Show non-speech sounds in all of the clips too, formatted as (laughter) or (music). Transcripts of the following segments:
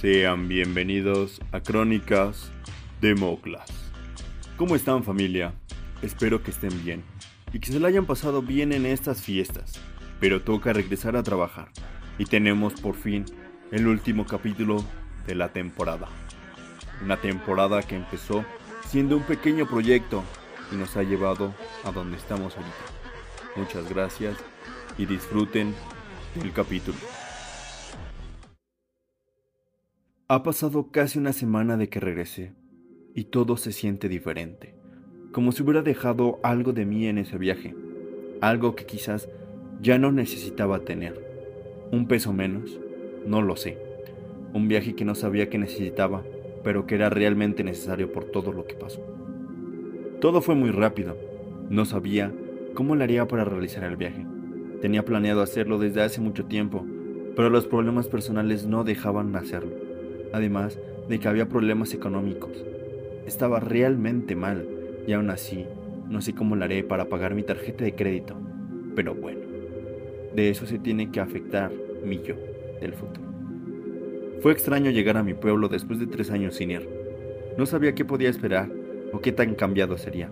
Sean bienvenidos a Crónicas de Moclas. ¿Cómo están familia? Espero que estén bien y que se la hayan pasado bien en estas fiestas. Pero toca regresar a trabajar y tenemos por fin el último capítulo de la temporada. Una temporada que empezó siendo un pequeño proyecto y nos ha llevado a donde estamos ahorita. Muchas gracias y disfruten del capítulo. Ha pasado casi una semana de que regresé y todo se siente diferente, como si hubiera dejado algo de mí en ese viaje, algo que quizás ya no necesitaba tener. Un peso menos, no lo sé. Un viaje que no sabía que necesitaba, pero que era realmente necesario por todo lo que pasó. Todo fue muy rápido. No sabía cómo lo haría para realizar el viaje. Tenía planeado hacerlo desde hace mucho tiempo, pero los problemas personales no dejaban hacerlo además de que había problemas económicos. Estaba realmente mal y aún así no sé cómo lo haré para pagar mi tarjeta de crédito. Pero bueno, de eso se tiene que afectar mi yo del futuro. Fue extraño llegar a mi pueblo después de tres años sin ir. No sabía qué podía esperar o qué tan cambiado sería.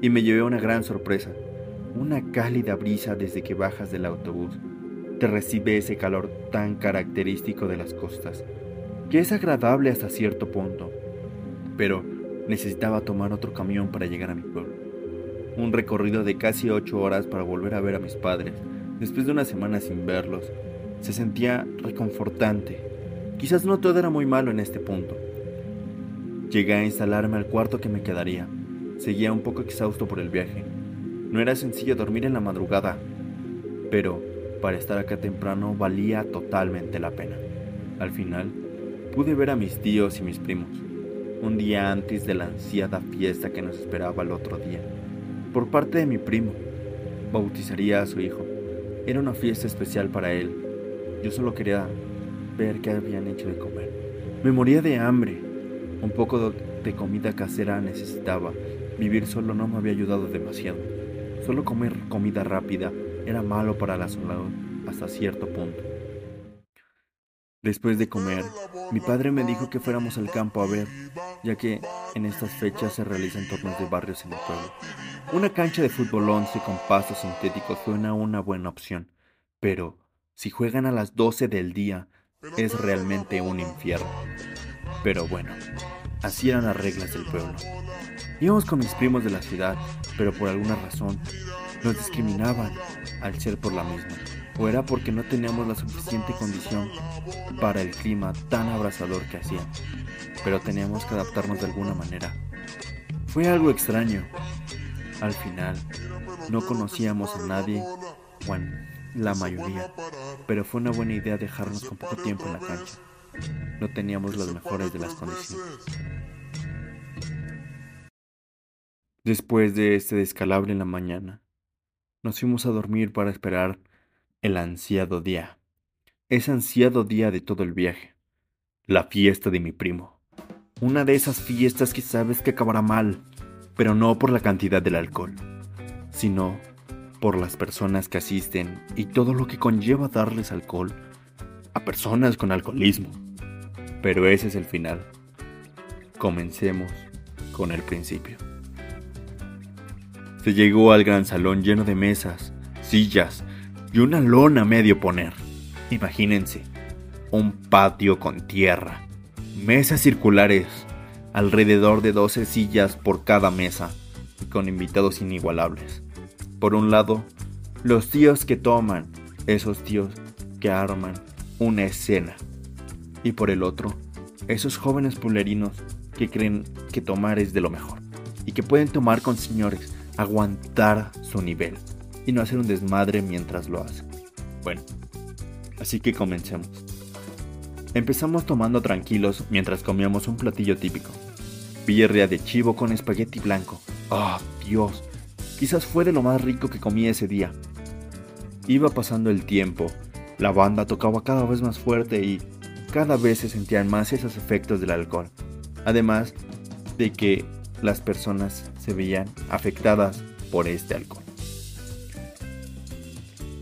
Y me llevé una gran sorpresa. Una cálida brisa desde que bajas del autobús. Te recibe ese calor tan característico de las costas que es agradable hasta cierto punto, pero necesitaba tomar otro camión para llegar a mi pueblo. Un recorrido de casi ocho horas para volver a ver a mis padres, después de una semana sin verlos. Se sentía reconfortante. Quizás no todo era muy malo en este punto. Llegué a instalarme al cuarto que me quedaría. Seguía un poco exhausto por el viaje. No era sencillo dormir en la madrugada, pero para estar acá temprano valía totalmente la pena. Al final, pude ver a mis tíos y mis primos, un día antes de la ansiada fiesta que nos esperaba el otro día. Por parte de mi primo, bautizaría a su hijo. Era una fiesta especial para él. Yo solo quería ver qué habían hecho de comer. Me moría de hambre. Un poco de comida casera necesitaba. Vivir solo no me había ayudado demasiado. Solo comer comida rápida era malo para la salud hasta cierto punto. Después de comer, mi padre me dijo que fuéramos al campo a ver, ya que en estas fechas se realizan torneos de barrios en el pueblo. Una cancha de fútbol 11 con pastos sintéticos suena una buena opción, pero si juegan a las 12 del día, es realmente un infierno. Pero bueno, así eran las reglas del pueblo. Íbamos con mis primos de la ciudad, pero por alguna razón nos discriminaban al ser por la misma o era porque no teníamos la suficiente condición para el clima tan abrasador que hacía, pero teníamos que adaptarnos de alguna manera. Fue algo extraño. Al final, no conocíamos a nadie, bueno, la mayoría, pero fue una buena idea dejarnos con poco tiempo en la cancha. No teníamos las mejores de las condiciones. Después de este descalabro en la mañana, nos fuimos a dormir para esperar el ansiado día. Ese ansiado día de todo el viaje. La fiesta de mi primo. Una de esas fiestas que sabes que acabará mal, pero no por la cantidad del alcohol, sino por las personas que asisten y todo lo que conlleva darles alcohol a personas con alcoholismo. Pero ese es el final. Comencemos con el principio. Se llegó al gran salón lleno de mesas, sillas, y una lona medio poner. Imagínense, un patio con tierra, mesas circulares, alrededor de 12 sillas por cada mesa, con invitados inigualables. Por un lado, los tíos que toman, esos tíos que arman una escena. Y por el otro, esos jóvenes pulerinos que creen que tomar es de lo mejor y que pueden tomar con señores, aguantar su nivel y no hacer un desmadre mientras lo hacen. Bueno, así que comencemos. Empezamos tomando tranquilos mientras comíamos un platillo típico. Birria de chivo con espagueti blanco. ¡Oh, Dios! Quizás fue de lo más rico que comí ese día. Iba pasando el tiempo, la banda tocaba cada vez más fuerte y cada vez se sentían más esos efectos del alcohol. Además de que las personas se veían afectadas por este alcohol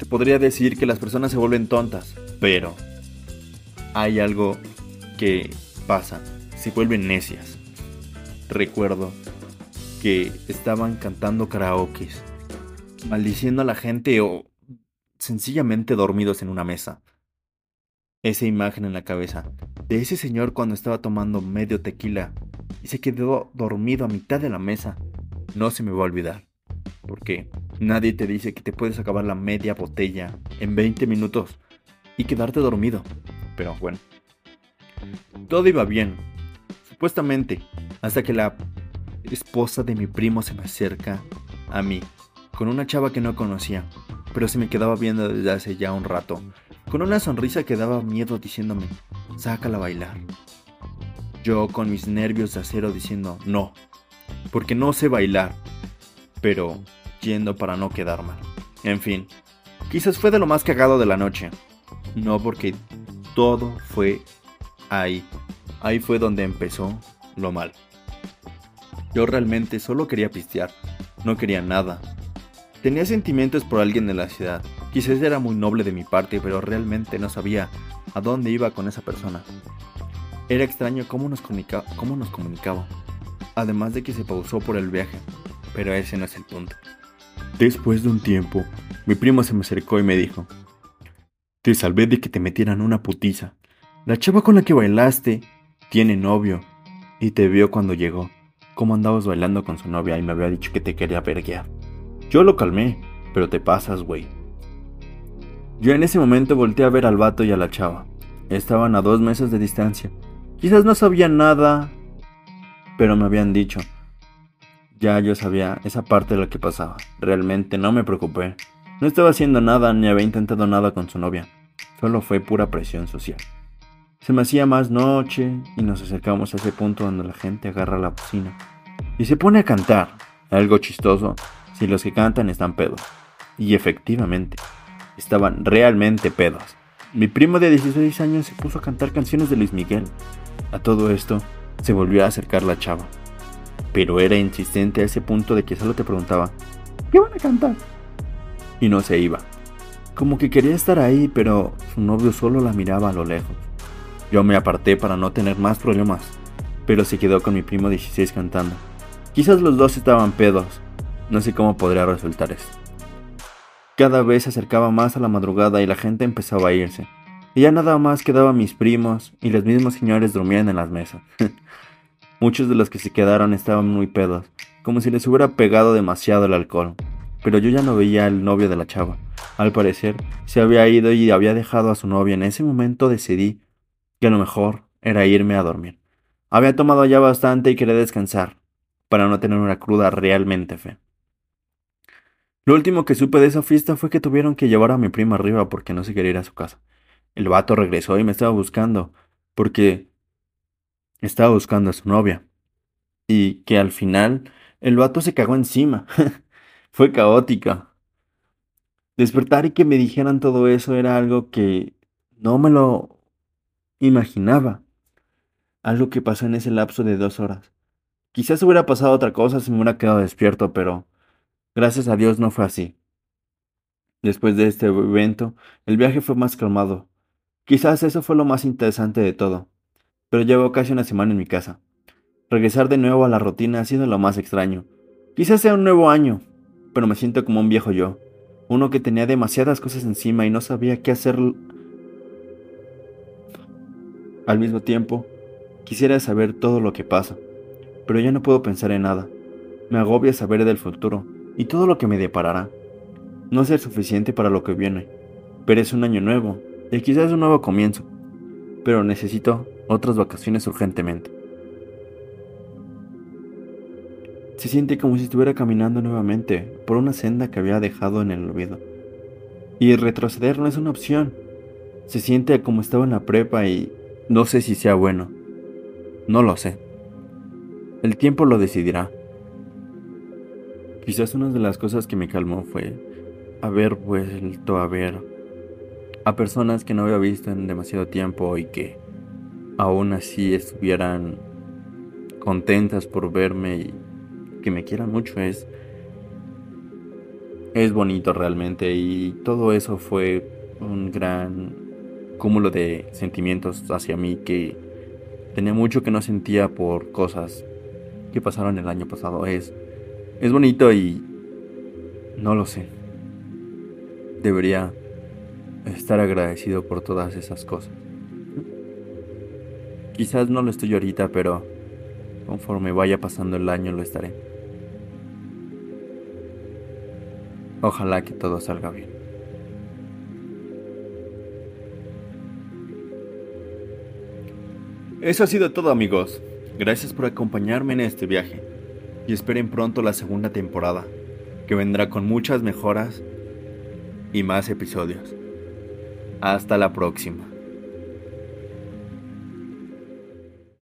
podría decir que las personas se vuelven tontas, pero hay algo que pasa, se vuelven necias. Recuerdo que estaban cantando karaokes, maldiciendo a la gente o sencillamente dormidos en una mesa. Esa imagen en la cabeza de ese señor cuando estaba tomando medio tequila y se quedó dormido a mitad de la mesa no se me va a olvidar. Porque nadie te dice que te puedes acabar la media botella en 20 minutos y quedarte dormido. Pero bueno. Todo iba bien. Supuestamente. Hasta que la esposa de mi primo se me acerca a mí. Con una chava que no conocía. Pero se me quedaba viendo desde hace ya un rato. Con una sonrisa que daba miedo diciéndome, sácala a bailar. Yo con mis nervios de acero diciendo, no, porque no sé bailar, pero yendo para no quedar mal. En fin, quizás fue de lo más cagado de la noche. No porque todo fue ahí. Ahí fue donde empezó lo mal. Yo realmente solo quería pistear, no quería nada. Tenía sentimientos por alguien de la ciudad. Quizás era muy noble de mi parte, pero realmente no sabía a dónde iba con esa persona. Era extraño cómo nos, cómo nos comunicaba además de que se pausó por el viaje, pero ese no es el punto. Después de un tiempo, mi primo se me acercó y me dijo, te salvé de que te metieran una putiza. La chava con la que bailaste tiene novio y te vio cuando llegó, cómo andabas bailando con su novia y me había dicho que te quería verguear. Yo lo calmé, pero te pasas, güey. Yo en ese momento volteé a ver al vato y a la chava. Estaban a dos meses de distancia. Quizás no sabían nada pero me habían dicho. Ya yo sabía esa parte de lo que pasaba. Realmente no me preocupé. No estaba haciendo nada ni había intentado nada con su novia. Solo fue pura presión social. Se me hacía más noche y nos acercamos a ese punto donde la gente agarra la bocina y se pone a cantar. Algo chistoso si los que cantan están pedos. Y efectivamente, estaban realmente pedos. Mi primo de 16 años se puso a cantar canciones de Luis Miguel. A todo esto, se volvió a acercar la chava, pero era insistente a ese punto de que solo te preguntaba, ¿qué van a cantar? Y no se iba. Como que quería estar ahí, pero su novio solo la miraba a lo lejos. Yo me aparté para no tener más problemas, pero se quedó con mi primo 16 cantando. Quizás los dos estaban pedos, no sé cómo podría resultar esto. Cada vez se acercaba más a la madrugada y la gente empezaba a irse. Y ya nada más quedaban mis primos y los mismos señores dormían en las mesas. (laughs) Muchos de los que se quedaron estaban muy pedos, como si les hubiera pegado demasiado el alcohol. Pero yo ya no veía al novio de la chava. Al parecer, se había ido y había dejado a su novia. En ese momento decidí que lo mejor era irme a dormir. Había tomado ya bastante y quería descansar, para no tener una cruda realmente fe. Lo último que supe de esa fiesta fue que tuvieron que llevar a mi prima arriba porque no se quería ir a su casa. El vato regresó y me estaba buscando, porque estaba buscando a su novia. Y que al final el vato se cagó encima. (laughs) Fue caótica. Despertar y que me dijeran todo eso era algo que no me lo imaginaba. Algo que pasó en ese lapso de dos horas. Quizás hubiera pasado otra cosa si me hubiera quedado despierto, pero gracias a Dios no fue así. Después de este evento, el viaje fue más calmado. Quizás eso fue lo más interesante de todo, pero llevo casi una semana en mi casa. Regresar de nuevo a la rutina ha sido lo más extraño. Quizás sea un nuevo año, pero me siento como un viejo yo, uno que tenía demasiadas cosas encima y no sabía qué hacer. Al mismo tiempo, quisiera saber todo lo que pasa, pero ya no puedo pensar en nada. Me agobia saber del futuro y todo lo que me deparará. No es suficiente para lo que viene, pero es un año nuevo y quizás un nuevo comienzo, pero necesito otras vacaciones urgentemente. Se siente como si estuviera caminando nuevamente por una senda que había dejado en el olvido. Y retroceder no es una opción. Se siente como estaba en la prepa y no sé si sea bueno. No lo sé. El tiempo lo decidirá. Quizás una de las cosas que me calmó fue haber vuelto a ver a personas que no había visto en demasiado tiempo y que aún así estuvieran contentas por verme y que me quieran mucho es es bonito realmente y todo eso fue un gran cúmulo de sentimientos hacia mí que Tenía mucho que no sentía por cosas que pasaron el año pasado. Es, es bonito y no lo sé. Debería estar agradecido por todas esas cosas. Quizás no lo estoy ahorita, pero conforme vaya pasando el año lo estaré. Ojalá que todo salga bien. Eso ha sido todo amigos. Gracias por acompañarme en este viaje. Y esperen pronto la segunda temporada, que vendrá con muchas mejoras y más episodios. Hasta la próxima.